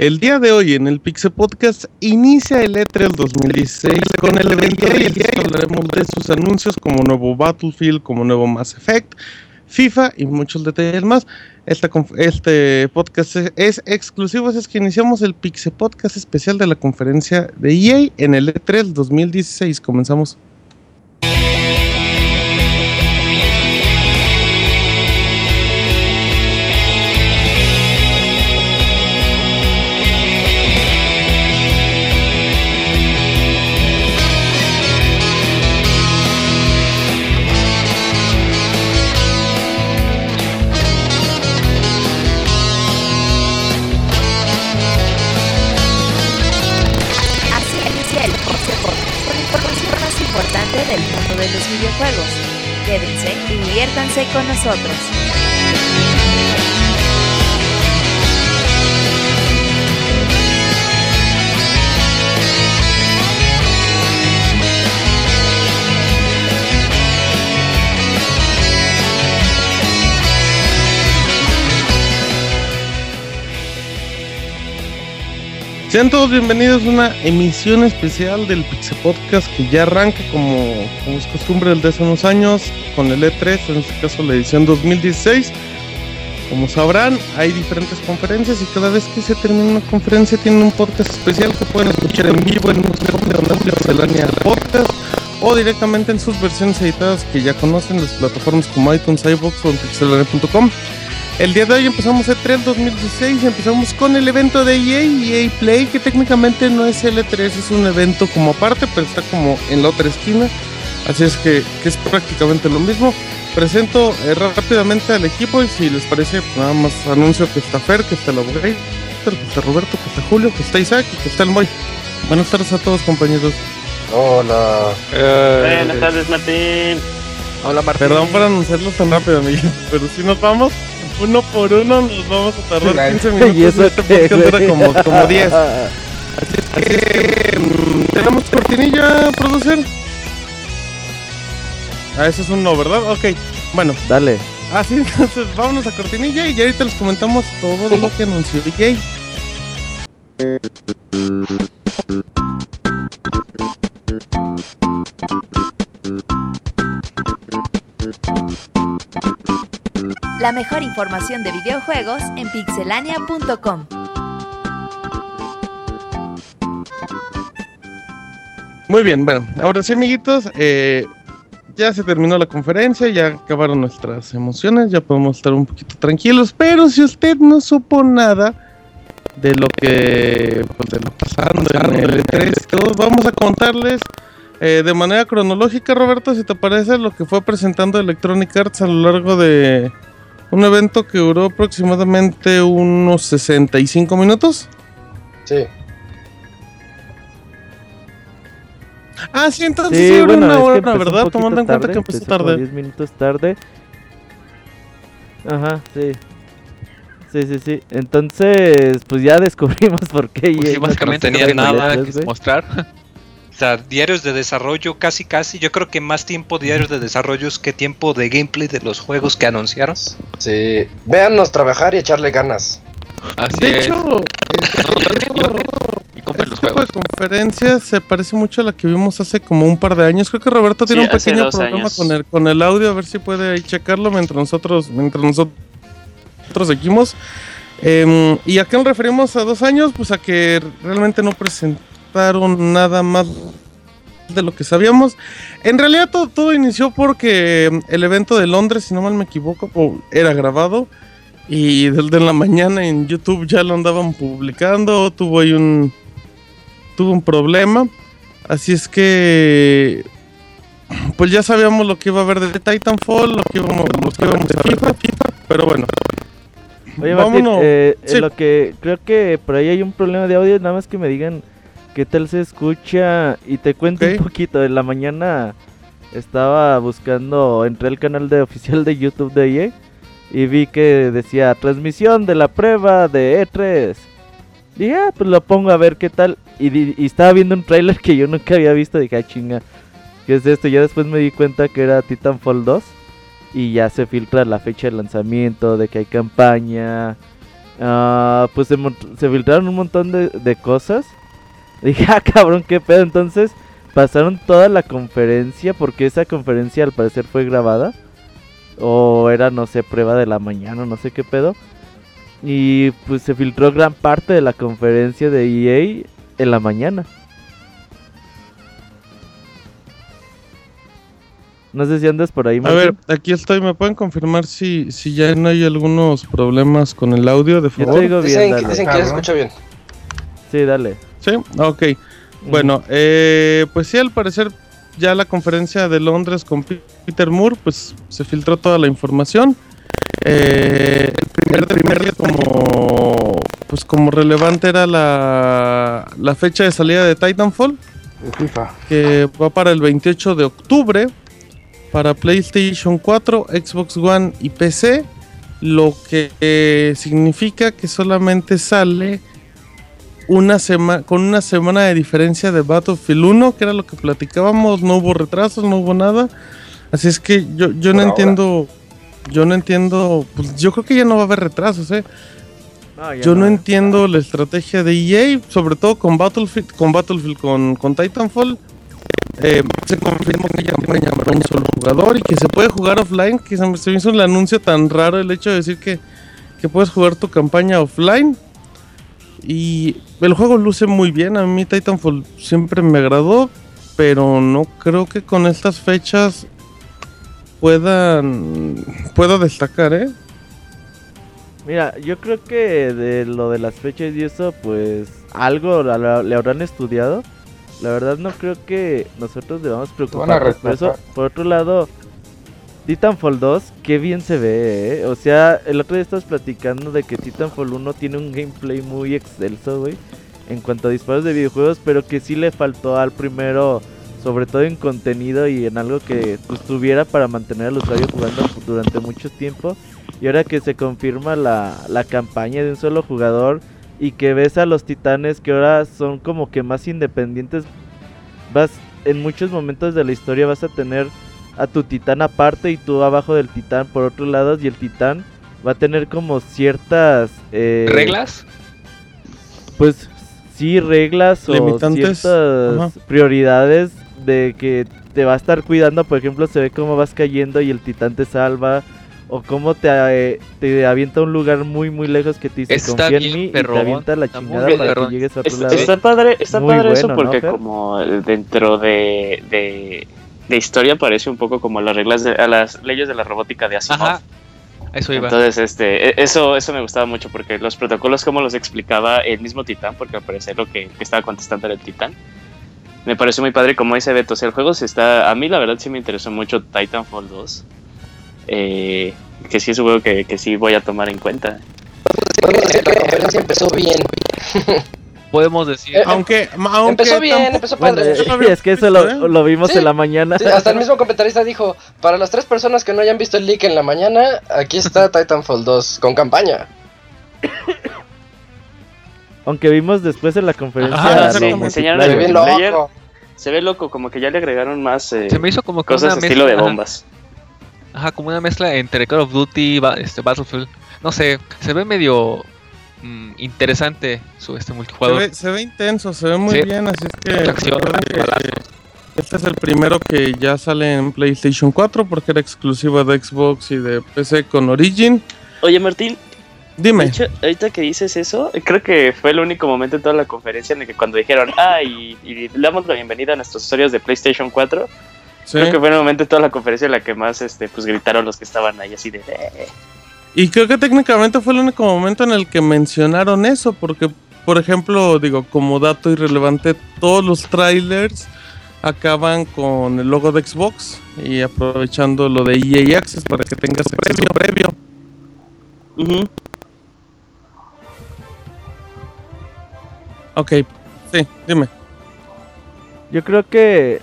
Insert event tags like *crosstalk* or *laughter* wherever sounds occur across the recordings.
El día de hoy en el Pixel Podcast inicia el E3 2016 con el evento y hablaremos de sus anuncios como nuevo Battlefield, como nuevo Mass Effect, FIFA y muchos detalles más. Este, podcast es, exclusivo, es que iniciamos el Pixel Podcast especial de la conferencia de EA en el E3 2016. Comenzamos. Diviértanse con nosotros. Sean todos bienvenidos a una emisión especial del Pixel Podcast que ya arranca como, es costumbre desde hace unos años con el E3, en este caso la edición 2016. Como sabrán, hay diferentes conferencias y cada vez que se termina una conferencia tienen un podcast especial que pueden escuchar en vivo en un de Pixelania Podcast o directamente en sus versiones editadas que ya conocen las plataformas como iTunes, iVoox o en pixelania.com. El día de hoy empezamos el 3 2016 y empezamos con el evento de EA, EA Play, que técnicamente no es L3, es un evento como aparte, pero está como en la otra esquina. Así es que, es prácticamente lo mismo. Presento eh, rápidamente al equipo y si les parece, nada más anuncio que está Fer, que está el abogado, que está Roberto, que está Julio, que está Isaac y que está el Moy. Buenas tardes a todos compañeros. Hola. Buenas tardes Martín. Hola Martín. Perdón por anunciarlo tan rápido, amigos, pero si nos vamos uno por uno nos vamos a tardar 15 *laughs* minutos. Y eso este dura como, como 10. *laughs* Así es que. Mm, ¿Tenemos cortinilla, producer? Ah, eso es un no, ¿verdad? Ok, bueno. Dale. Ah, sí, *laughs* entonces vámonos a cortinilla y ya ahorita les comentamos todo lo que anunció DJ. La mejor información de videojuegos en pixelania.com. Muy bien, bueno, ahora sí, amiguitos, eh, ya se terminó la conferencia, ya acabaron nuestras emociones, ya podemos estar un poquito tranquilos, pero si usted no supo nada de lo que, pues, de lo pasando en el E3, vamos a contarles eh, de manera cronológica, Roberto, si te parece, lo que fue presentando Electronic Arts a lo largo de, un evento que duró aproximadamente unos 65 minutos. Sí. Ah, sí, entonces sí, sí una hora, ¿verdad? Tomando en cuenta que empezó tarde. 10 minutos tarde. Ajá, sí. Sí, sí, sí. Entonces, pues ya descubrimos *laughs* por qué. Pues sí, básicamente no tenía nada que mostrar diarios de desarrollo casi casi. Yo creo que más tiempo diarios de desarrollo es que tiempo de gameplay de los juegos que anunciaron. Sí, véannos trabajar y echarle ganas. Así de hecho, este tipo de conferencias se parece mucho a la que vimos hace como un par de años. Creo que Roberto tiene un pequeño problema con el, con el audio, a ver si puede ahí checarlo mientras nosotros, mientras nosotros seguimos. Em, y a qué nos referimos a dos años, pues a que realmente no presentó nada más de lo que sabíamos. En realidad todo, todo inició porque el evento de Londres, si no mal me equivoco, era grabado. Y desde la mañana en YouTube ya lo andaban publicando. Tuvo ahí un. Tuvo un problema. Así es que. Pues ya sabíamos lo que iba a haber de Titanfall, lo que íbamos, lo que íbamos a FIFA, pero bueno. Oye, eh, lo que creo que por ahí hay un problema de audio, nada más que me digan ¿Qué tal se escucha? Y te cuento un poquito. En la mañana estaba buscando, entré al canal de oficial de YouTube de EA y vi que decía transmisión de la prueba de E3. Dije, ah, pues lo pongo a ver qué tal. Y, estaba viendo un trailer que yo nunca había visto. Dije, ah, chinga, ¿qué es esto? Ya después me di cuenta que era Titanfall 2. y ya se filtra la fecha de lanzamiento, de que hay campaña. Ah, pues se, filtraron un montón de, de cosas. Dije, *laughs* ah, cabrón, qué pedo. Entonces pasaron toda la conferencia, porque esa conferencia al parecer fue grabada. O era, no sé, prueba de la mañana, no sé qué pedo. Y pues se filtró gran parte de la conferencia de EA en la mañana. No sé si andas por ahí. A ver, aquí estoy. ¿Me pueden confirmar si, si ya no hay algunos problemas con el audio, de favor? Yo dicen, que se escucha bien. Sí, dale. Sí, ok. Bueno, eh, pues sí, al parecer ya la conferencia de Londres con Peter Moore, pues se filtró toda la información. Eh, el primer, día como, pues como relevante era la, la fecha de salida de Titanfall. FIFA. Que va para el 28 de octubre para PlayStation 4, Xbox One y PC, lo que eh, significa que solamente sale una semana con una semana de diferencia de Battlefield 1, que era lo que platicábamos, no hubo retrasos, no hubo nada. Así es que yo, yo no entiendo, yo no entiendo, pues yo creo que ya no va a haber retrasos, eh. yo no, entiendo la estrategia de EA, sobre todo con Battlefield, con Battlefield, con, con Titanfall eh, se confirmó que ya puede llamar a un solo jugador y que se puede jugar offline, que se me hizo el anuncio tan raro el hecho de decir que, que puedes jugar tu campaña offline. Y el juego luce muy bien, a mí Titanfall siempre me agradó, pero no creo que con estas fechas puedan pueda destacar, ¿eh? Mira, yo creo que de lo de las fechas y eso, pues algo le habrán estudiado la verdad no creo que nosotros debamos preocuparnos por eso. Por otro lado, Titanfall 2, qué bien se ve, ¿eh? O sea, el otro día estabas platicando de que Titanfall 1 tiene un gameplay muy excelso, güey. En cuanto a disparos de videojuegos, pero que sí le faltó al primero, sobre todo en contenido y en algo que pues, tuviera para mantener al usuario jugando durante mucho tiempo. Y ahora que se confirma la, la campaña de un solo jugador y que ves a los titanes que ahora son como que más independientes. Vas en muchos momentos de la historia vas a tener a tu titán aparte y tú abajo del titán por otro lado y el titán va a tener como ciertas eh, reglas. Pues sí, reglas o ciertas prioridades de que te va a estar cuidando, por ejemplo, se ve cómo vas cayendo y el titán te salva o cómo te, eh, te avienta a un lugar muy muy lejos que te dice confía en mí y te avienta la chingada para que llegues a otro lado. Está padre, está padre eso porque como dentro de, de, historia parece un poco como las reglas de, a las leyes de la robótica de Asimov. Ajá. Eso iba. Entonces, este, e, eso, eso me gustaba mucho porque los protocolos como los explicaba el mismo Titán, porque al parecer lo que, estaba contestando era el Titán. Me parece muy padre como dice Beto. O sea, el juego se está. A mí, la verdad, sí me interesó mucho Titanfall 2 eh, que sí es un juego que, que, sí voy a tomar en cuenta. empezó bien. *laughs* Podemos decir. Eh, aunque, aunque, empezó bien, empezó padre. *laughs* es que eso lo, lo vimos en la mañana. hasta el *laughs* mismo comentarista dijo, para las tres personas que no hayan visto el leak en la mañana, aquí está *laughs* Titanfall 2 con campaña. Aunque vimos después en la conferencia. se enseñaron Se ve loco, como que ya le agregaron más eh, se me hizo como cosas estilo de bombas. Ajá, como una mezcla entre Call of Duty, este, Battlefield. No sé, se ve medio mm, interesante su este multijugador. Se ve, intenso, se ve muy bien, así es que, este es el primero que ya sale en PlayStation 4 porque era exclusiva de Xbox y de PC con Origin. Oye Martín, Dime. ahorita que dices eso, creo que fue el único momento en toda la conferencia en el que cuando dijeron, ah, y, y le damos la bienvenida a nuestros usuarios de PlayStation 4, Creo que fue el momento de toda la conferencia en la que más este, pues gritaron los que estaban ahí así de... Eh". Y creo que técnicamente fue el único momento en el que mencionaron eso, porque, por ejemplo, digo, como dato irrelevante, todos los trailers acaban con el logo de Xbox y aprovechando lo de EA Access para que tengas acceso previo. Ok, sí, dime. Yo creo que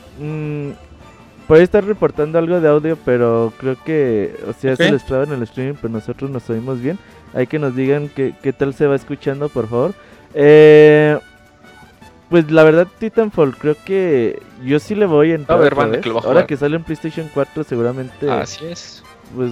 mm, Puede estar reportando algo de audio, pero creo que, o sea, se les traba en el streaming, pero nosotros nos oímos bien. Hay que nos digan qué, qué tal se va escuchando, por favor. Eh, pues la verdad, Titanfall, creo que yo sí le voy a entrar. A ver, Ahora que sale en PlayStation 4, seguramente. Así es. Pues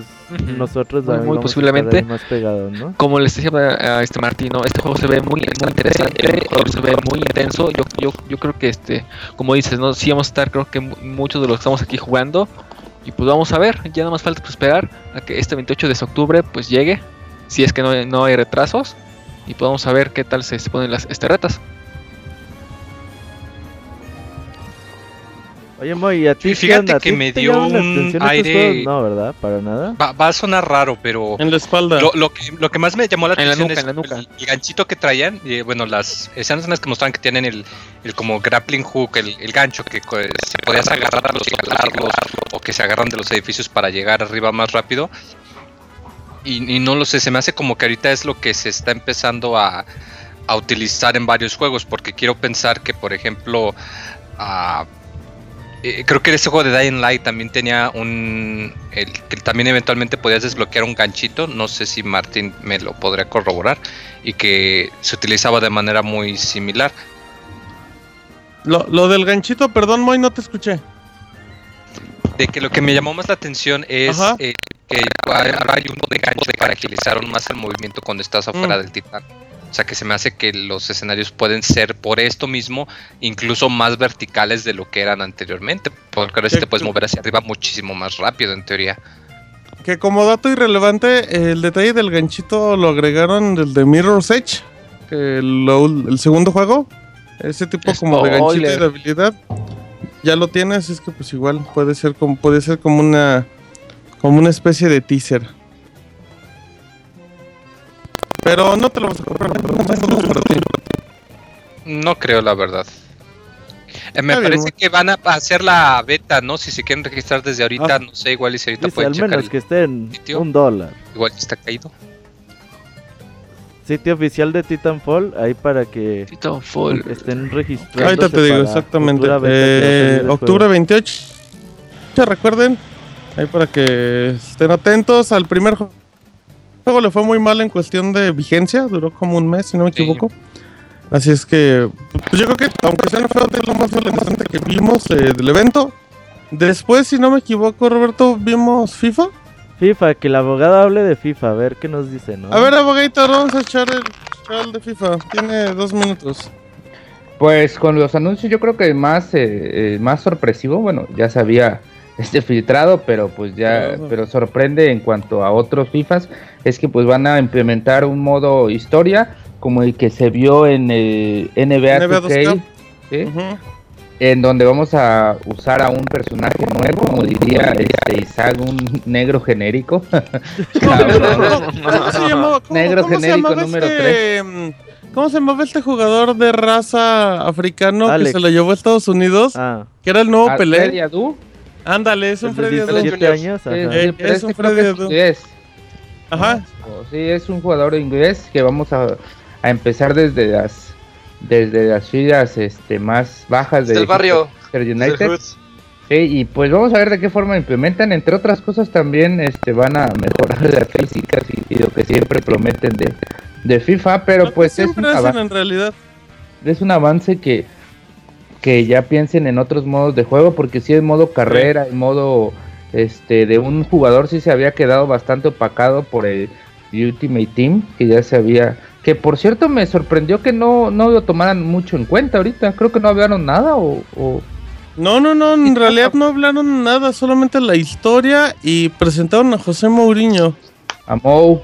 nosotros muy, posiblemente más pegados, ¿no? Como les decía a este Martino, este juego se ve muy, interesante, el juego se ve muy intenso. Yo, yo, yo creo que este, como dices, no, sí vamos a estar, creo que muchos de los que estamos aquí jugando. Y pues vamos a ver, ya no más falta esperar a que este 28 de octubre pues llegue, si es que no, no hay retrasos, y podamos saber qué tal se, se ponen las este, retas. Oye, Moy, a ti Fíjate que me dio un aire. No, ¿verdad? Para nada. Va, a sonar raro, pero. En la espalda. Lo, que, lo que más me llamó la atención es El, ganchito que traían. Y, bueno, las escenas que mostraban que tienen el, el como grappling hook, el, el gancho que se podías agarrar a los o que se agarran de los edificios para llegar arriba más rápido. Y, y no lo sé, se me hace como que ahorita es lo que se está empezando a, a utilizar en varios juegos. Porque quiero pensar que, por ejemplo. a eh, creo que ese juego de Dying Light también tenía un. El, que también eventualmente podías desbloquear un ganchito. No sé si Martín me lo podría corroborar. Y que se utilizaba de manera muy similar. Lo, del ganchito, perdón, Moy, no te escuché. De que lo que me llamó más la atención es eh, que ahora hay uno de gancho para agilizar aún más el movimiento cuando estás afuera mm. del titán. O sea que se me hace que los escenarios pueden ser por esto mismo incluso más verticales de lo que eran anteriormente. Porque ahora sí te puedes mover hacia arriba muchísimo más rápido en teoría. Que como dato irrelevante, el detalle del ganchito lo agregaron del de Mirror's Edge, el, el segundo juego. Ese tipo como de ganchito y de habilidad. Ya lo tienes, es que pues igual puede ser como puede ser como una como una especie de teaser. Pero no te lo vas a comprar, No creo, la verdad. Eh, me parece que van a hacer la beta, ¿no? Si se quieren registrar desde ahorita, ah. no sé, igual y si ahorita pueden al menos que estén un dólar. Igual está caído. Sitio oficial de Titanfall, ahí para que Titanfall. estén registrados. Ahorita te digo, exactamente. Eh, octubre 28. Ya recuerden, ahí para que estén atentos al primer juego juego le fue muy mal en cuestión de vigencia, duró como un mes, si no me equivoco. Así es que, pues yo creo que, aunque sea feo, es lo más interesante que vimos eh, del evento. Después, si no me equivoco, Roberto, vimos FIFA. FIFA, que el abogado hable de FIFA, a ver qué nos dice, ¿no? A ver, abogadito, vamos a echar el de FIFA. Tiene dos minutos. Pues con los anuncios yo creo que más, eh, eh, más sorpresivo, bueno, ya sabía *laughs* este filtrado, pero pues ya, pero sorprende en cuanto a otros FIFAs, es que pues van a implementar un modo historia como el que se vio en el NBA, 2K, en donde vamos a usar a un personaje nuevo, como diría este, Isaac, un negro genérico. *laughs* negro genérico número 3. ¿Cómo se llamaba este jugador de raza africano que se lo llevó a Estados Unidos? Ah. Que era el nuevo Pelé. Ándale, es un Freddy de años. Eh, es, un Freddy Adu. Ajá. Sí, es un jugador inglés que vamos a, a empezar desde las desde las filas este, más bajas del barrio United. Sí, y pues vamos a ver de qué forma implementan. Entre otras cosas también este, van a mejorar *laughs* las físicas y, lo que siempre prometen de, de FIFA, pero pues es un, en realidad. es un avance que que ya piensen en otros modos de juego, porque si es modo carrera, en modo este de un jugador sí se había quedado bastante opacado por el Ultimate Team, que ya se había que por cierto me sorprendió que no, no lo tomaran mucho en cuenta ahorita, creo que no hablaron nada o... No, no, no, en realidad no hablaron nada, solamente la historia y presentaron a José Mourinho. A Mou.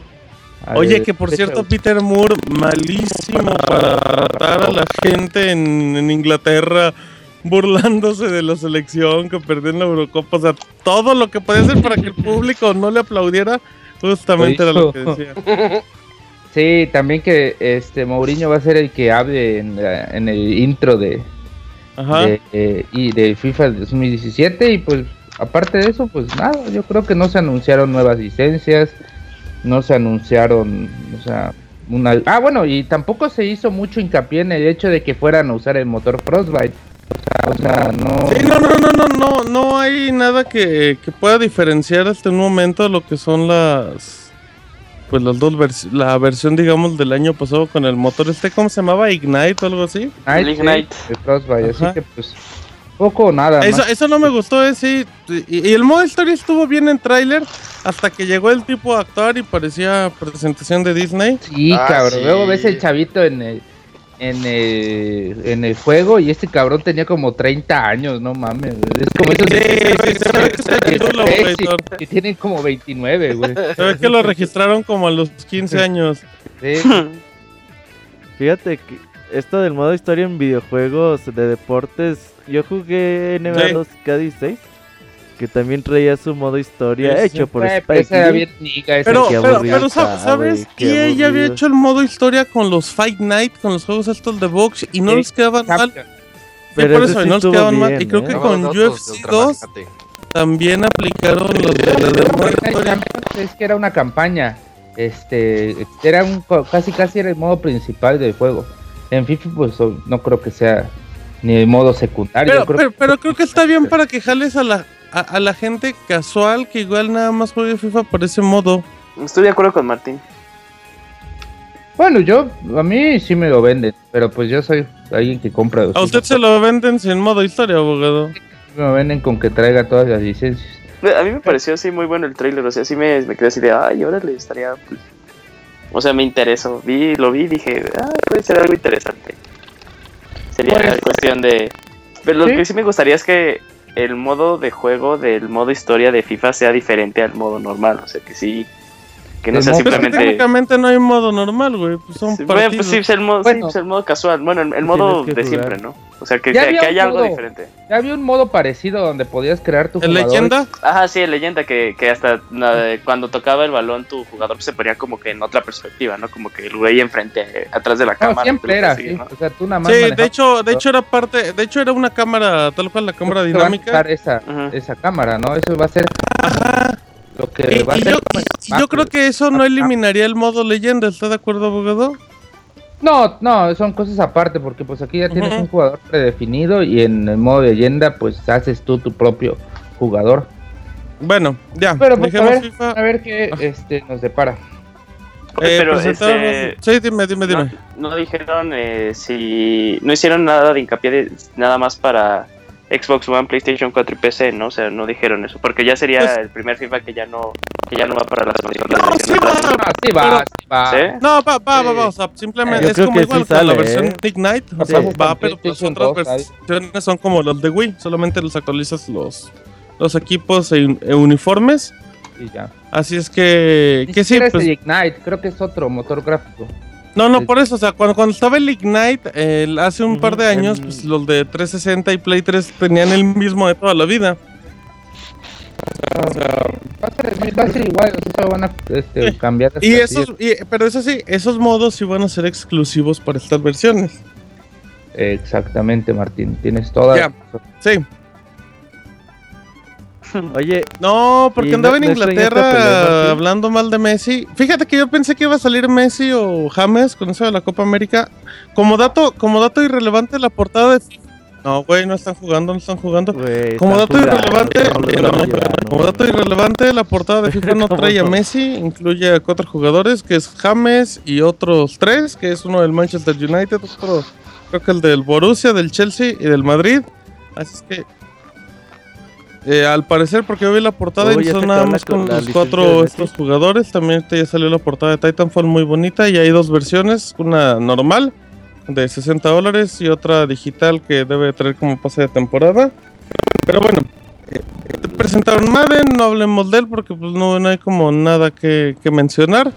Oye, que por cierto, Peter Moore, malísimo para tratar a la gente en, Inglaterra, burlándose de la selección que perdió en la Eurocopa. O sea, todo lo que podía hacer para que el público no le aplaudiera, justamente era lo que decía. *laughs* Sí, también que este Mourinho va a ser el que hable en, el intro de, eh, y de FIFA 2017 y pues aparte de eso, pues nada, yo creo que no se anunciaron nuevas licencias no se anunciaron, o sea, una... Ah, bueno, y tampoco se hizo mucho hincapié en el hecho de que fueran a usar el motor Frostbite. O sea, no... Sí, no, no, no, no, no, no hay nada que, que pueda diferenciar hasta un momento lo que son las... Pues las dos versiones, la versión, digamos, del año pasado con el motor este, ¿cómo se llamaba? Ignite o algo así. Ignite. Frostbite, así que pues poco o nada. Eso, eso no me gustó, eh, sí. Y, y, el modo historia estuvo bien en tráiler, hasta que llegó el tipo a actuar y parecía presentación de Disney. Sí, ah, cabrón. Luego ves el chavito en el, en el, en el juego y este cabrón tenía como 30 años, no mames. Es como esos que tienen como 29, güey. *laughs* Se ve que lo registraron como a los 15 años. Sí. *laughs* Fíjate que esto del modo historia en videojuegos de deportes, yo jugué NBA 2K16 que también traía su modo historia hecho por Spike pero, pero, ¿sabes que ya había hecho el modo historia con los Fight Night, con los juegos estos de box y no les quedaban mal? Pero por eso no les quedaban mal. Y creo que ¿eh? con UFC 2 también aplicaron los de Es que era una campaña. Este, era un casi casi era el modo principal del juego. En FIFA pues no creo que sea ni el modo secundario. Pero, pero creo que está bien para que jales a la a, la gente casual que igual nada más juega FIFA por ese modo. Estoy de acuerdo con Martín. Bueno, yo, a mí sí me lo venden, pero pues yo soy alguien que compra. ¿A usted se lo venden sin modo historia, abogado? Me venden con que traiga todas las licencias. A mí me pareció así muy bueno el trailer, o sea, sí me, me quedé así de, ay, órale, estaría... Pues... O sea, me interesó, vi, lo vi y dije, ah, puede ser algo interesante. Sería pues, cuestión de... Pero lo que sí me gustaría es que el modo de juego del modo historia de FIFA sea diferente al modo normal. O sea, que sí. Que no sea simplemente. técnicamente no hay modo normal, güey. Pues son bueno, pues sí, es el modo, sí, es el modo casual. Bueno, el, modo de siempre, ¿no? O sea, que, que, haya algo diferente. Ya había un modo parecido donde podías crear tu ¿El leyenda? Ajá, sí, el leyenda, que, que hasta cuando tocaba el balón tu jugador se ponía como que en otra perspectiva, ¿no? Como que el güey enfrente, atrás de la cámara. siempre era así, o sea, tú nada más Sí, de hecho, de hecho era parte, de hecho era una cámara, tal cual la cámara dinámica. esa, esa cámara, ¿no? Eso va a ser... Ajá. Lo que va a ser yo, yo creo que eso no eliminaría el modo leyenda, ¿está de acuerdo, abogado? No, no, son cosas aparte, porque pues aquí ya tienes un jugador predefinido y en el modo leyenda pues haces tú tu propio jugador. Bueno, ya. Pero pues, a, ver, a ver qué ah. este, nos depara. Eh, pero este, sí, dime, dime, dime. No, dijeron eh, si no hicieron nada de hincapié de, nada más para Xbox One, PlayStation 4 y PC, ¿no? O sea, no dijeron eso, porque ya sería pues el primer FIFA que ya no que ya no va para las consolas. No, sí va, sí va, sí va. No, va, va, va, o sea, simplemente es como igual que la versión ¿eh? Ignite, o sea, va, pero las otras versiones son como los de Wii, solamente los actualizas los los equipos e, e uniformes. Y ya. Así es que, que sí, pues, Ignite, creo que es otro motor gráfico. No, no, por eso, o sea, cuando, cuando estaba el Ignite, hace un par de años, pues los de 360 y Play 3 tenían el mismo de toda la vida. O sea, va a ser, igual, o van a este, cambiar. Y esos, pero eso sí, esos modos sí van a ser exclusivos para estas versiones. Exactamente, Martín, tienes toda. Ya, sí. *laughs* Oye, no, porque andaba en Inglaterra hablando mal de Messi. Fíjate que yo pensé que iba a salir Messi o James con eso de la Copa América. Como dato, como dato irrelevante, la portada de no, güey, no están jugando, no están jugando. como dato irrelevante, como dato irrelevante, la portada de *laughs* FIFA no trae a Messi, incluye a cuatro jugadores, que es James y otros tres, que es uno del Manchester United, otro creo que el del Borussia, del Chelsea y del Madrid. Así es que eh, al parecer, porque yo vi la portada y son nada más con los cuatro estos jugadores. También ya salió la portada de Titanfall muy bonita y hay dos versiones, una normal de 60 dólares y otra digital que debe traer como pase de temporada. Pero bueno, eh, presentaron Madden, no hablemos de él porque pues no, hay como nada que, que mencionar.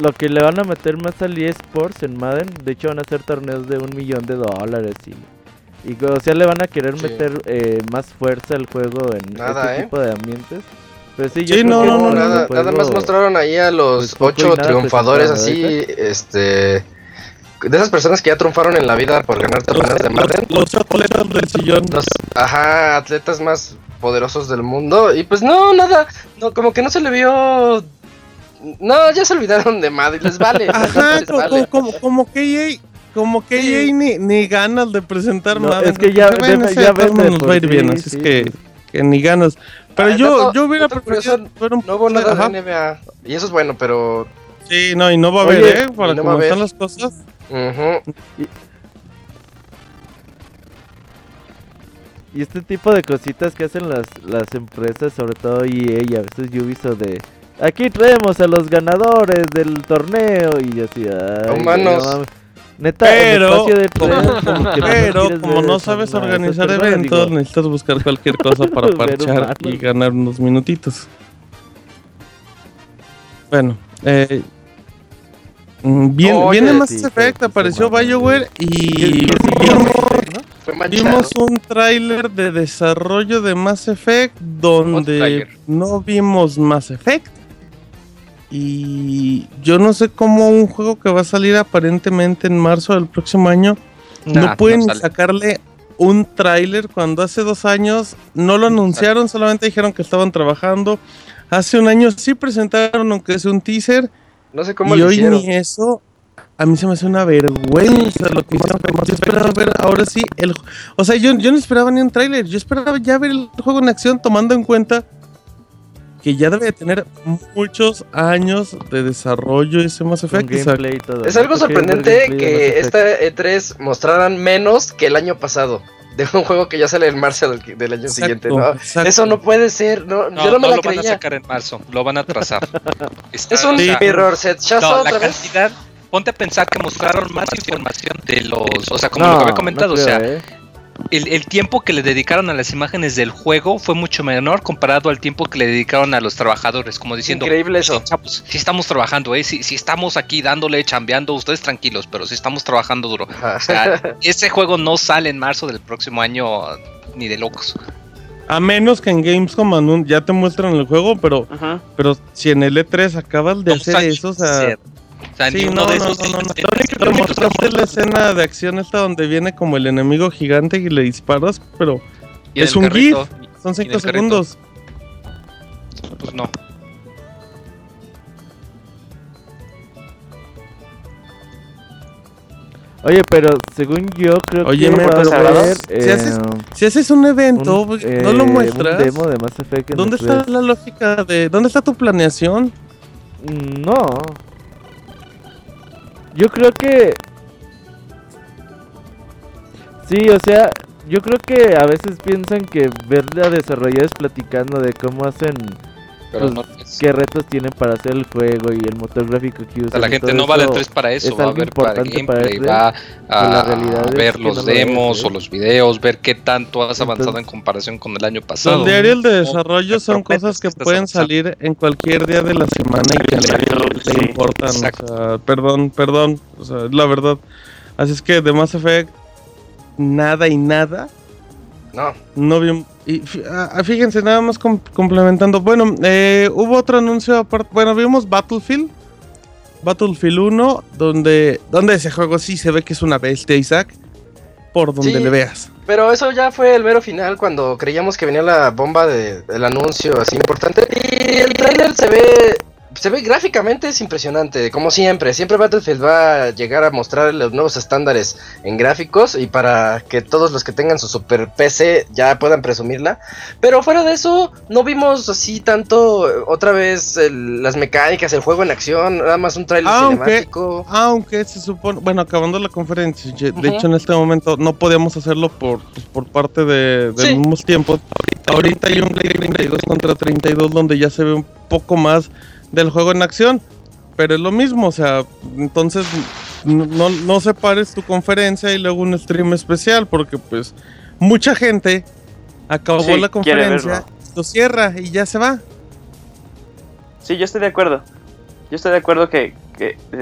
Lo que le van a meter más al eSports en Madden, de hecho van a hacer torneos de un millón de dólares y y o sea, le van a querer meter eh, más fuerza al juego en este ¿eh? tipo de ambientes. Pues sí, yo no, no, nada, nada más mostraron ahí a los pues, ocho triunfadores así, este... De esas personas que ya triunfaron en la vida por ganar torneos de Madden. Los atletas del sillón. ajá, atletas más poderosos del mundo. Y pues no, nada, no, como que no se le vio... No, ya se olvidaron de Madden, les vale. *laughs* Ajá, como, como, como que EA como que sí. ni, ni ganas de presentar nada. Es que ya, bueno, ya, nos va a ir bien, así es que, que, ni ganas. Pero ah, yo, yo hubiera preferido No hubo nada de NBA. Y eso es bueno, pero. Sí, no, y no va a haber, ¿eh? Para no cómo están las cosas. y este tipo de cositas que hacen las, las empresas, sobre todo EA y a veces Ubisoft de... Aquí traemos a los ganadores del torneo y así... Humanos. Neta, pero, de como, *laughs* pero como no sabes organizar eventos, necesitas buscar cualquier cosa para *laughs* parchar y ganar unos minutitos. Bueno, eh, mm, viene Mass Effect, apareció BioWare y vimos un tráiler de desarrollo de Mass Effect donde no vimos Mass Effect y yo no sé cómo un juego que va a salir aparentemente en marzo del próximo año no pueden sacarle un tráiler cuando hace dos años no lo anunciaron, solamente dijeron que estaban trabajando. Hace un año sí presentaron aunque sea un teaser. No sé cómo y hoy ni eso. A mí se me hace una vergüenza lo que hicieron. Yo esperaba ver ahora sí el, o sea, yo, yo no esperaba ni un tráiler, yo esperaba ya ver el juego en acción tomando en cuenta que ya debe tener muchos años de desarrollo ese Mass Effect. Es algo sorprendente que esta E3 mostraran menos que el año pasado. *laughs* De un juego que ya sale en marzo del, año siguiente, ¿no? Eso no puede ser, no, yo no me la lo van a sacar en marzo, lo van a trazar. *laughs* es un mirror set, ya no, la cantidad, ponte a pensar que mostraron más información de los, o sea, como lo que había comentado, o sea, ¿eh? El, tiempo que le dedicaron a las imágenes del juego fue mucho menor comparado al tiempo que le dedicaron a los trabajadores, como diciendo, increíble eso. Si estamos trabajando, ¿eh? si, estamos aquí dándole, chambeando, ustedes tranquilos, pero si estamos trabajando duro. O sea, *laughs* ese juego no sale en marzo del próximo año ni de locos. A menos que en Gamescom ya te muestran el juego, pero, pero si en el E3 acabas de hacer eso, o sea, sí, no, de esos. No, no, no. Lo único que la escena de acción esta donde viene como el enemigo gigante y le disparas, pero es un GIF. Son 5 segundos. Pues no. Oye, pero según yo creo Oye, que pero ver, si, haces, eh, si, haces, un evento, pues, no lo eh, muestras. demo de Mass Effect ¿Dónde está la lógica de dónde está tu planeación? No, yo creo que... Sí, o sea, yo creo que a veces piensan que ver a desarrolladores platicando de cómo hacen... Pues, qué retos tienen para hacer el juego y el motor gráfico que usan. la gente no va de 3 para eso, va a ver para gameplay, va a, ver los demos o los videos, ver qué tanto has avanzado en comparación con el año pasado. El diario de desarrollo son cosas que pueden salir en cualquier día de la semana y que le, importan. O sea, perdón, perdón, o sea, la verdad. Así es que de Mass Effect, nada y nada. No. No vi, y ah, fíjense, nada más complementando. Bueno, eh, hubo otro anuncio aparte. Bueno, vimos Battlefield. Battlefield 1, donde, donde ese juego sí se ve que es una bestia, Isaac. Por donde le veas. Pero eso ya fue el mero final cuando creíamos que venía la bomba de, del anuncio así importante. Y el trailer se ve se ve gráficamente es impresionante, como siempre. Siempre Battlefield va a llegar a mostrar los nuevos estándares en gráficos y para que todos los que tengan su super PC ya puedan presumirla. Pero fuera de eso, no vimos así tanto otra vez las mecánicas, el juego en acción, nada más un trailer cinemático. Aunque se supone, bueno, acabando la conferencia, de hecho en este momento no podíamos hacerlo por, pues, por parte de, de mismos tiempos. Ahorita hay un 32 contra 32 donde ya se ve un poco más del juego en acción. Pero es lo mismo, o sea, entonces no, no separes tu conferencia y luego un stream especial, porque pues mucha gente acabó la conferencia, lo cierra y ya se va. Sí, yo estoy de acuerdo. Yo estoy de acuerdo que,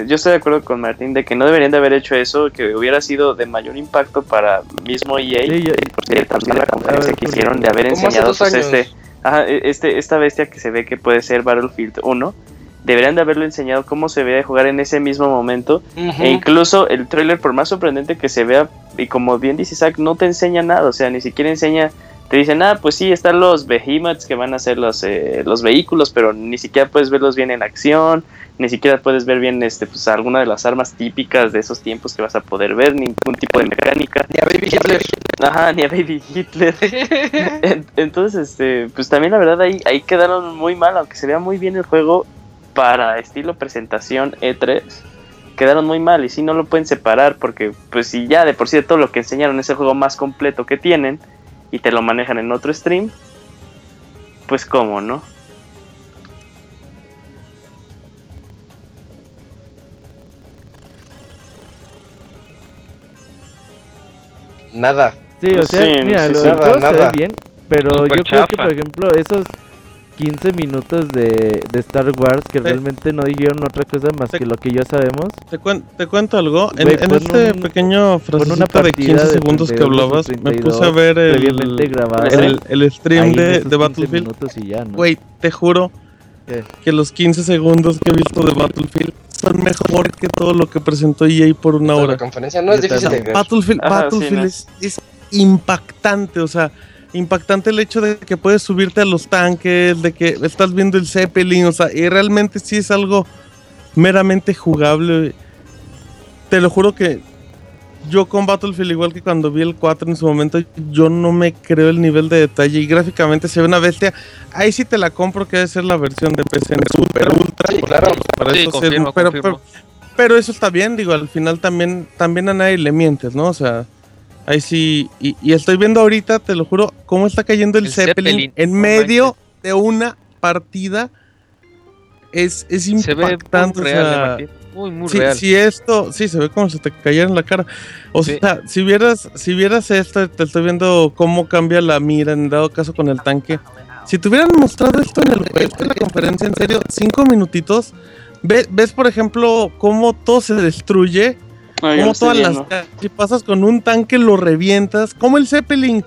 yo estoy de acuerdo con Martín de que no deberían de haber hecho eso, que hubiera sido de mayor impacto para mismo EA, sí, porque también la conferencia que hicieron de haber enseñado pues, este Ajá, e, este, esta bestia que se ve que puede ser Battlefield 1, deberían de haberlo enseñado cómo se ve jugar en ese mismo momento. E incluso el trailer, por más sorprendente que se vea, y como bien dice Zack, no te enseña nada, o sea, ni siquiera enseña, te dicen, ah, pues sí, están los behemoths que van a ser los, eh, los vehículos, pero ni siquiera puedes verlos bien en acción, ni siquiera puedes ver bien este, pues, alguna de las armas típicas de esos tiempos que vas a poder ver, ningún tipo de mecánica. Ni a Baby Hitler. Ajá, ni a Baby Hitler. *laughs* Entonces, este, pues también la verdad ahí, ahí quedaron muy mal, aunque se vea muy bien el juego para estilo presentación E3 quedaron muy mal y si no lo pueden separar porque pues si ya de por sí de todo lo que enseñaron es el juego más completo que tienen y te lo manejan en otro stream, pues cómo, ¿no? Nada. Sí, o sea, mira, lo se ve bien, pero yo creo que, por ejemplo, esos 15 minutos de, de Star Wars que realmente no dijeron otra cosa más que lo que ya sabemos. Te, te cuento algo. En, este pequeño frasecito de 15 segundos que hablabas, me puse a ver el, el, el, stream de, de Battlefield. Güey, te juro que los 15 segundos que he visto de Battlefield son mejor que todo lo que presentó EA por una hora. La conferencia no es difícil de ver. Battlefield, Battlefield es impactante, o sea impactante el hecho de que puedes subirte a los tanques, de que estás viendo el Zeppelin, o sea, y realmente sí es algo meramente jugable. Te lo juro que yo con Battlefield, igual que cuando vi el 4 en su momento, yo no me creo el nivel de detalle y gráficamente se ve una bestia. Ahí sí te la compro que debe ser la versión de PC en super ultra. Sí, claro. pero, pero, eso está bien, digo, al final también, también a nadie le mientes, ¿no? O sea, Ahí sí, y, estoy viendo ahorita, te lo juro, cómo está cayendo el, Zeppelin, en medio de una partida. Es, es impactante. Se ve muy real, muy, muy real. Si esto, sí, se ve como si te cayera en la cara. O sea, si vieras, si vieras esto, te estoy viendo cómo cambia la mira, en dado caso con el tanque. Si te hubieran mostrado esto en, el, en la conferencia, en serio, cinco minutitos, ves, ves por ejemplo, cómo todo se destruye como todas las si pasas con un tanque lo revientas, como el Zeppelin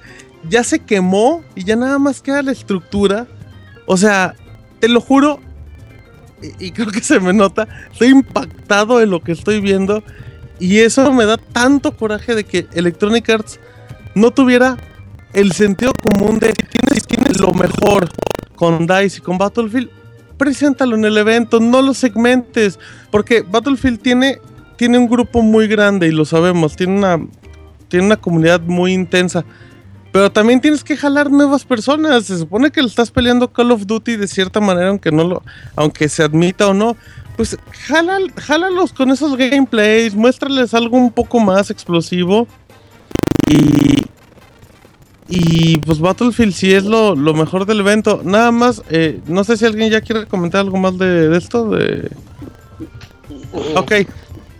ya se quemó y ya nada más queda la estructura. O sea, te lo juro y, creo que se me nota, estoy impactado de lo que estoy viendo y eso me da tanto coraje de que Electronic Arts no tuviera el sentido común de tienes, tienes lo mejor con DICE y con Battlefield, preséntalo en el evento, no lo segmentes, porque Battlefield tiene tiene un grupo muy grande y lo sabemos, tiene una, tiene una comunidad muy intensa. Pero también tienes que jalar nuevas personas. Se supone que le estás peleando Call of Duty de cierta manera, aunque no lo, aunque se admita o no. Pues jálalos con esos gameplays, muéstrales algo un poco más explosivo. Y, y pues Battlefield sí es lo, mejor del evento. Nada más, eh, no sé si alguien ya quiere comentar algo más de, de esto. De... Ok,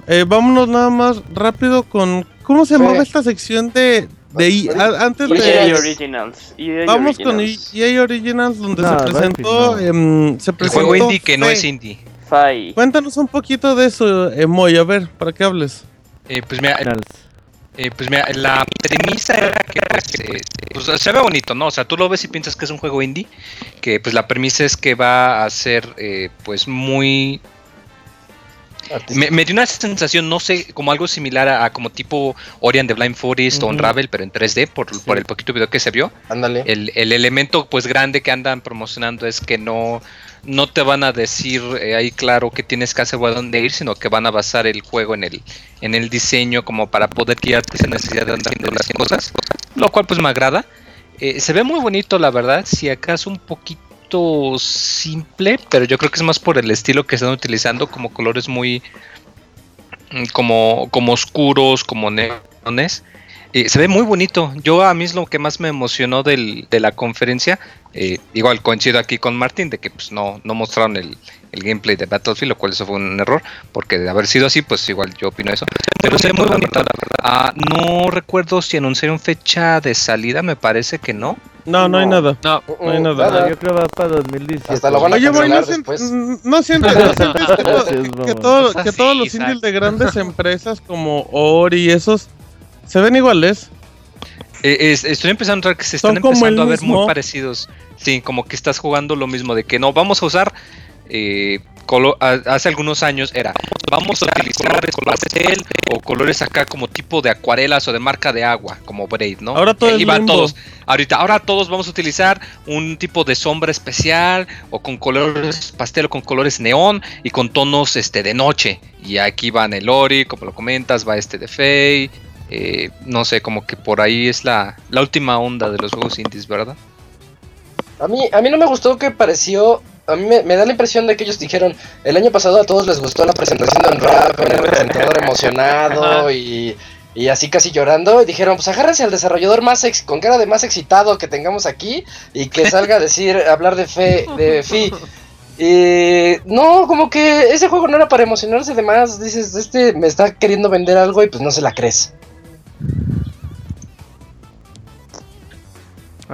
eh, vámonos nada más rápido con. ¿Cómo se llamaba esta sección de. De antes de. EA Originals. E vamos con EA Originals, donde se presentó. Eh, se presentó el juego indie que no es indie. Cuéntanos un poquito de eso, Emoy, a ver, para que hables. Eh, pues mira. Eh, pues mira, la premisa era que pues, eh, pues, se ve bonito, ¿no? O sea, tú lo ves y piensas que es un juego indie, que pues la premisa es que va a ser eh, pues muy me, dio una sensación, no sé, como algo similar a, como tipo Orion de Blind Forest o Unravel, pero en 3D, por, por, el poquito video que se vio. Ándale. El, el, elemento pues grande que andan promocionando es que no, no te van a decir eh, ahí claro que tienes que hacer o a dónde ir, sino que van a basar el juego en el, en el diseño como para poder guiarte sin necesidad de andar haciendo las cosas, lo cual pues me agrada. Eh, se ve muy bonito, la verdad, si acaso un poquito simple, pero yo creo que es más por el estilo que están utilizando, como colores muy mm, como, como oscuros, como neones. Eh, se ve muy bonito. Yo a mí es lo que más me emocionó del, de la conferencia. Eh, igual coincido aquí con Martín de que pues, no, no mostraron el, el gameplay de Battlefield, lo cual eso fue un error, porque de haber sido así, pues igual yo opino eso. Pero se ve muy bonito, la verdad. Ah, no recuerdo si anunciaron fecha de salida, me parece que no. No, no, hay nada. No, no hay nada. Yo creo que va para 2017. Hasta lo van a Oye, bueno, no, después. no sientes, *laughs* que, que todos los indies de grandes empresas como Ori y esos se ven iguales. Eh, estoy empezando a ver que se están empezando a ver muy parecidos. Sí, como que estás jugando lo mismo de que no vamos a usar eh, hace algunos años era vamos a utilizar pastel o colores acá como tipo de acuarelas o de marca de agua como Braid, ¿no? Ahora todos ahorita ahora todos vamos a utilizar un tipo de sombra especial o con colores pastel o con colores neón y con tonos este de noche y aquí van el Ori como lo comentas va este de Fey eh, no sé como que por ahí es la, la última onda de los juegos indies verdad a mí a mí no me gustó que pareció a mí me, da la impresión de que ellos dijeron, el año pasado a todos les gustó la presentación de Unravel, el presentador *laughs* emocionado y, y así casi llorando. Y dijeron, pues agárrense al desarrollador más ex con cara de más excitado que tengamos aquí y que *laughs* salga a decir, hablar de fe, de Fi. Y no, como que ese juego no era para emocionarse de más. Dices, este me está queriendo vender algo y pues no se la crees.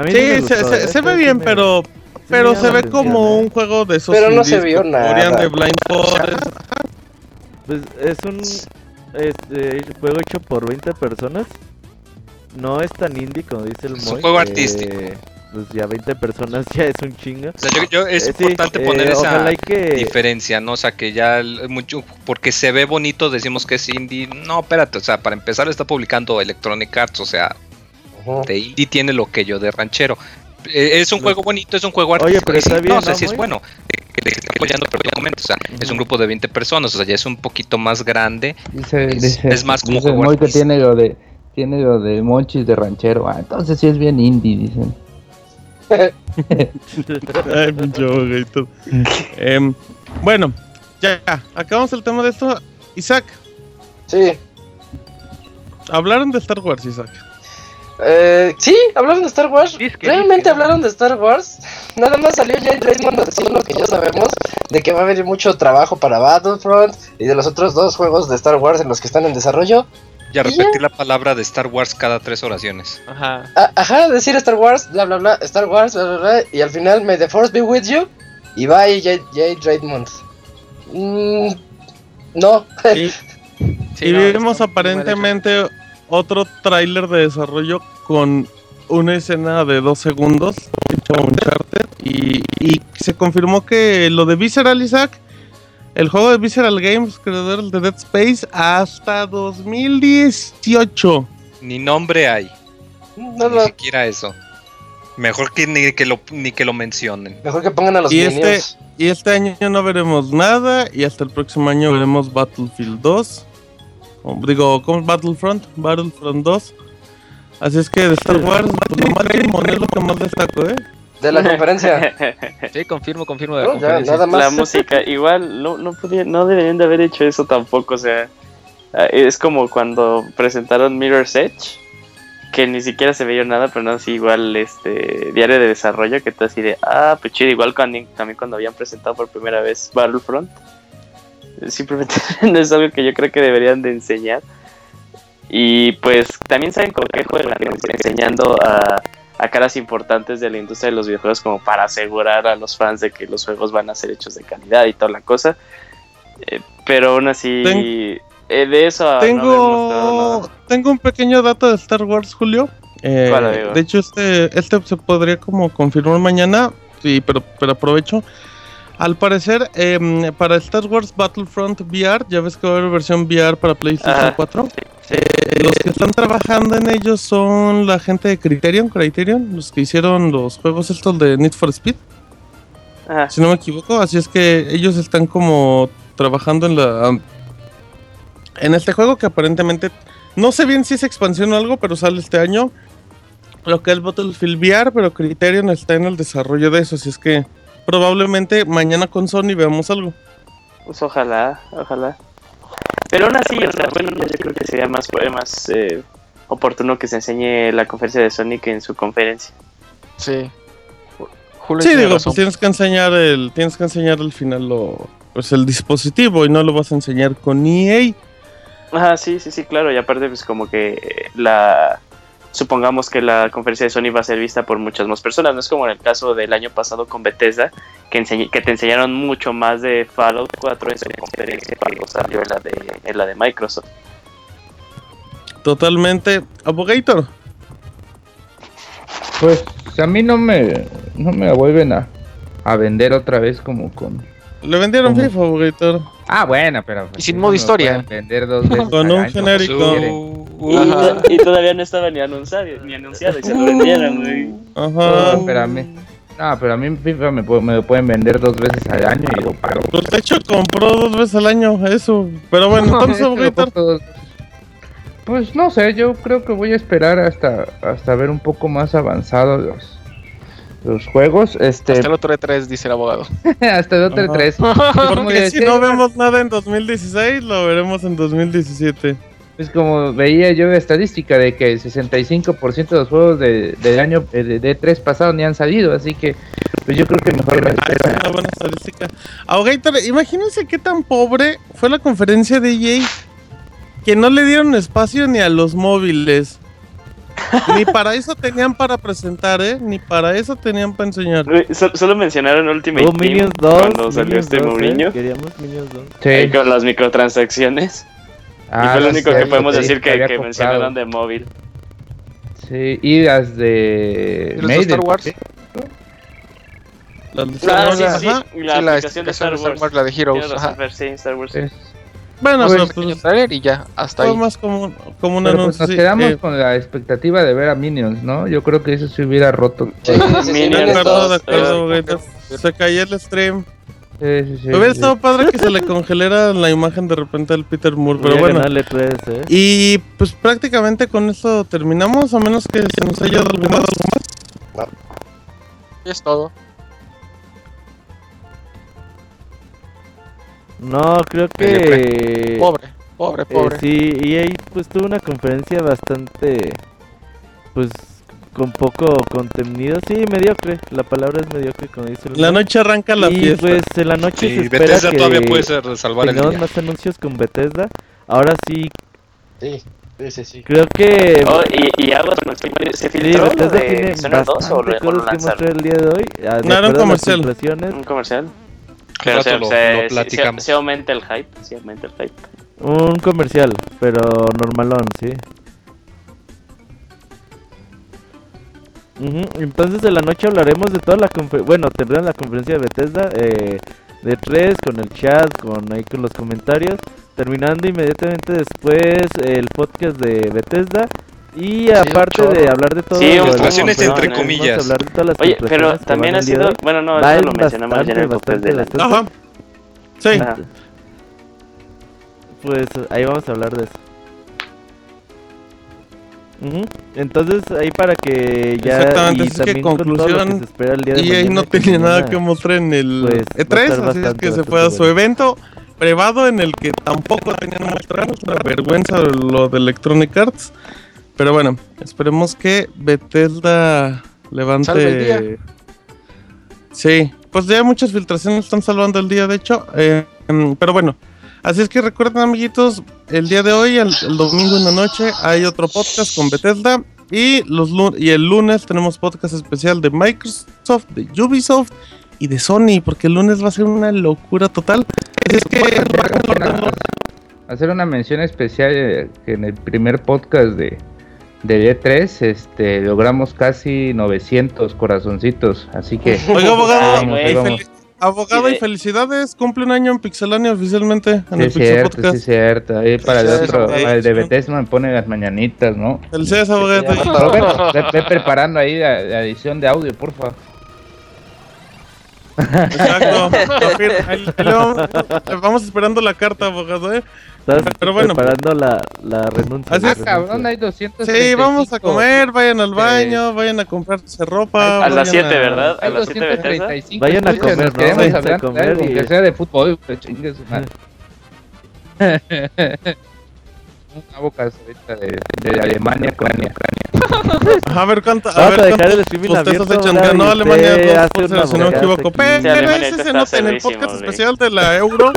Sí, se, ve bien, pero pero se ve como un juego de esos. Pero no se vio nada. de Blind Pues es un este, juego hecho por 20 personas. No es tan indie como dice el Es un juego artístico. Pues ya 20 personas *laughs* ya es un chingo. O sea, yo, es eh, importante poner eh, esa diferencia, ¿no? O sea, que ya mucho, porque se ve bonito decimos que es indie. No, espérate, o sea, para empezar está publicando Electronic Arts, o sea, de indie tiene lo que yo de ranchero. Eh, es un juego bonito, es un juego artístico. Oye, pero no, sé si es bueno. Que te apoyando, pero o sea, es un grupo de 20 personas, o sea, ya es un poquito más grande. es, más como dice juego que tiene lo de tiene lo de Monchis de ranchero. Ah, entonces sí es bien indie, dicen. *laughs* Ay, eh, bueno, ya, acabamos el tema de esto. Isaac. Sí. Hablaron de Star Wars, Isaac. Eh, sí, hablaron de Star Wars. Realmente hablaron de Star Wars. Nada más salió Jay Raymond a decir lo que ya sabemos: de que va a haber mucho trabajo para Battlefront y de los otros dos juegos de Star Wars en los que están en desarrollo. Ya repetir la palabra de Star Wars cada tres oraciones. Ajá. Ah, ajá, decir Star Wars, bla bla bla, Star Wars, bla bla bla. Y al final, May the Force be with you. Y bye, Jay, Raymond. Mm, no. y *laughs* vimos aparentemente otro tráiler de desarrollo con una escena de dos segundos y, y se confirmó que lo de Visceral Isaac el juego de Visceral Games, creador de Dead Space, hasta 2018. Ni nombre hay. ni siquiera eso. Mejor que ni que lo ni que lo mencionen. Mejor que pongan a los y este Y este año no veremos nada. Y hasta el próximo año veremos Battlefield 2 digo, ¿cómo Battlefront? Battlefront 2. Así es que de Star Wars, pues nomás es lo que más destaco, ¿eh? De la conferencia. *laughs* sí, confirmo, confirmo de la conferencia. nada más. La música, igual, no, no, no deberían de haber hecho eso tampoco, o sea, ah, es como cuando presentaron Mirror's Edge, que ni siquiera se veía nada, pero no así igual este diario de desarrollo, que te así de, ah, pues chido, igual cuando, también cuando habían presentado por primera vez Battlefront Simplemente *laughs* no es algo que yo creo que deberían de enseñar. Y pues también saben con qué juegan, enseñando a, caras importantes de la industria de los videojuegos como para asegurar a los fans de que los juegos van a ser hechos de calidad y toda la cosa. Eh, pero aún así, eh, de eso... Tengo, tengo un pequeño dato de Star Wars, Julio. Eh, de hecho, este, este se podría como confirmar mañana, sí, pero, pero aprovecho. Al parecer, em, para Star Wars Battlefront VR, ya ves que va a haber versión VR para PlayStation 4. Eh, los que están trabajando en ellos son la gente de Criterion, Criterion, los que hicieron los juegos estos de Need for Speed. Si no me equivoco, así es que ellos están como trabajando en la en este juego que aparentemente no sé bien si es expansión o algo, pero sale este año. Lo que es Battlefield VR, pero Criterion está en el desarrollo de eso, así es que probablemente mañana con Sony veamos algo. Pues ojalá, ojalá. Pero aún así, o sea, bueno, yo creo que sería más, más eh, oportuno que se enseñe la conferencia de Sony que en su conferencia. Sí. sí, digo, pues tienes que enseñar el, tienes que enseñar al final lo, pues el dispositivo y no lo vas a enseñar con EA. Ajá, sí, sí, sí, claro. Y aparte, pues como que la supongamos que la conferencia de Sony va a ser vista por muchas más personas. No es como en el caso del año pasado con Bethesda, que, que te enseñaron mucho más de Fallout 4 en su conferencia cuando salió la de, la de Microsoft. Totalmente. Abogator. Pues a mí no me, no me vuelven a, a vender otra vez como con le vendieron FIFA, Abogator. Ah, bueno, pero. Pues, y sin modo historia. Vender dos *laughs* veces Con un genérico. Y, todavía no estaba ni anunciado, ni anunciado y se lo vendieron, güey. Ajá. No, pero a mí. No, pero a mí FIFA me, me lo pueden vender dos veces al año y lo pago. Pues de hecho compró dos veces al año, eso. Pero bueno, *laughs* entonces, Abogator. Pues no sé, yo creo que voy a esperar hasta, hasta ver un poco más avanzados los los juegos. Este... Hasta el otro E3, dice el abogado. *laughs* Hasta el otro E3. *laughs* Porque si no vemos nada en 2016, lo veremos en 2017. pues como veía yo estadística de que el 65% de los juegos de, del año eh, de, de 3 pasado ni han salido, así que pues yo creo que mejor me ah, una buena estadística. Ahogator, imagínense qué tan pobre fue la conferencia de EA que no le dieron espacio ni a los móviles. Ni para eso tenían para presentar, ¿eh? Ni para eso tenían para enseñar. solo mencionaron Ultimate oh, Team 2, cuando salió este Mourinho. Queríamos Minions 2. Sí. con las microtransacciones. Ah, y fue lo único que podemos decir que, que mencionaron de móvil. Sí, y las de. ¿Y los de Star Wars? La, ah, sí, sí, la, la aplicación de Star Wars, la de Heroes. Ajá. Sí, Star Wars. Bueno, pues, pues, trailer y ya, hasta ahí. más como, como un pues, anuncio. nos quedamos eh, con la expectativa de ver a Minions, ¿no? Yo creo que eso se hubiera roto. Sí, Minions. De acuerdo, de acuerdo, Se cayó el stream. Sí, sí, sí, Hubiera estado padre que se le congelara la imagen de repente al Peter Moore, pero bueno. ¿eh? Y pues prácticamente con esto terminamos, a menos que se nos haya olvidado algo más. Es todo. No, creo que... Pobre, pobre, pobre. Eh, sí, y ahí pues tuvo una conferencia bastante... Pues con poco contenido, sí, mediocre. La palabra es mediocre, como dice. La noche arranca la y pues en la noche sí, se espera Bethesda todavía puede ser salvar tengamos más anuncios con Bethesda. Ahora sí. Sí. Sí, sí, Creo que. Oh, y, y algo se filtró sí, Bethesda tiene Zona 2 o lo que mostrar el día de hoy. Ah, no, era un comercial. Un comercial. Pero se, lo, se, lo platicamos. Se, se, aumenta el hype, se aumenta el hype. Un comercial, pero normalón, sí. Entonces de la noche hablaremos de toda la conferencia, bueno, tendrán la conferencia de Bethesda, eh, de tres, con el chat, con ahí con los comentarios, terminando inmediatamente después el podcast de Bethesda y aparte de hablar de todo, sí, ilustraciones entre comillas. Hablar de todas las Oye, pero también ha sido, bueno, no, eso lo mencionamos ya en el podcast de la... Ajá. Sí. Pues ahí vamos a hablar de eso. Entonces ahí para que ya Exactamente, es que conclusión y ahí no tenía nada que mostrar en el pues, E3, así es que se fue a su evento privado en el que tampoco tenían mostrar, una vergüenza lo de Electronic Arts. Pero bueno, esperemos que Bethesda levante Sí, pues ya muchas filtraciones están salvando el día, de hecho, eh, em, pero bueno, Así es que recuerden, amiguitos, el día de hoy, el, domingo en la noche, hay otro podcast con Bethesda. Y, los, y el lunes tenemos podcast especial de Microsoft, de Ubisoft y de Sony, porque el lunes va a ser una locura total. Así es que hacer una mención especial eh, que en el primer podcast de, de E3 este, logramos casi 900 corazoncitos. Así que. *laughs* Oiga, abogado, Abogado y felicidades, cumple un año en Pixelania oficialmente en sí, el cierto, Podcast. Sí, cierto, ahí para el otro, el de Bethesda me pone las mañanitas, ¿no? Felicidades, abogado. Ve, ve, preparando ahí la, la, edición de audio, por favor. Exacto. *laughs* vamos esperando la carta, abogado, ¿eh? Pero bueno. preparando la, la renuncia. Así es, cabrón, hay 200. Sí, vamos a comer, vayan al baño, vayan a comprarse ropa. A las 7, ¿verdad? A las 7 Vayan a comer, ¿no? Vayan a comer. Y... Que sea de fútbol, pues, chingue su madre. *laughs* *laughs* Una boca ahorita de, de Alemania, Ucrania, Ucrania. A ver cuánto. A ver, dejar el streaming abierto. No, Alemania dos si no me equivoco. Pero ese se nota en el podcast especial de la *laughs* Euro.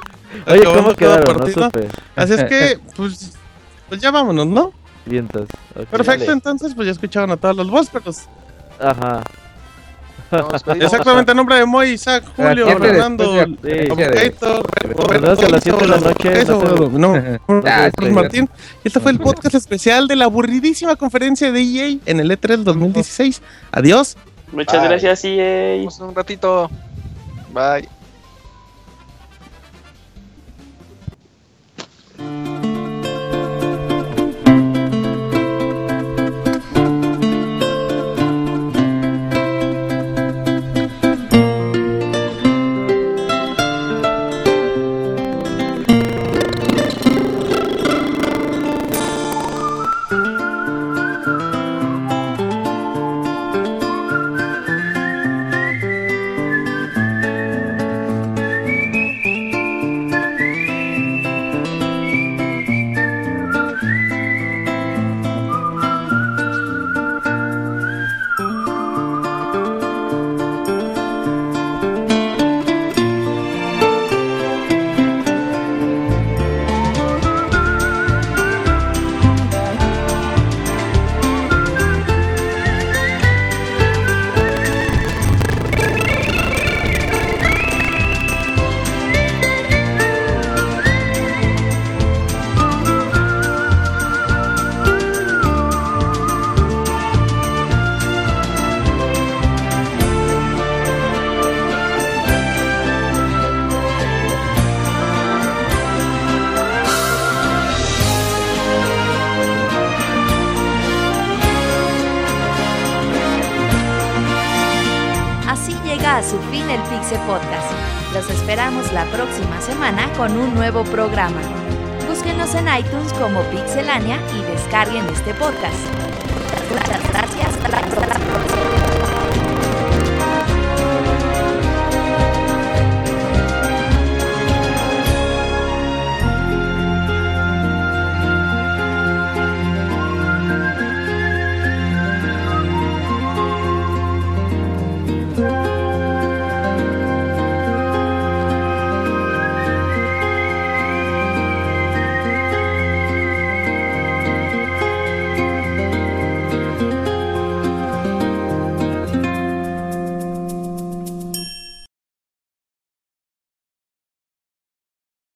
Oye, ¿cómo quedaron? No supe. Así es que, *laughs* pues, pues ya vámonos, ¿no? Vientos. Okay, Perfecto, dale. entonces, pues ya escucharon a todos los vosotros. Ajá. *laughs* Exactamente, nombre de Moy, Isaac, Julio, Fernando, Roberto, a las 7 de la noche. Eso, no, Martín. Este fue el podcast especial de la aburridísima conferencia de EA en el E3 2016. Adiós. Muchas gracias, EA. Un ratito. Bye. Podcast. Los esperamos la próxima semana con un nuevo programa. Búsquenos en iTunes como Pixelania y descarguen este podcast. Muchas gracias.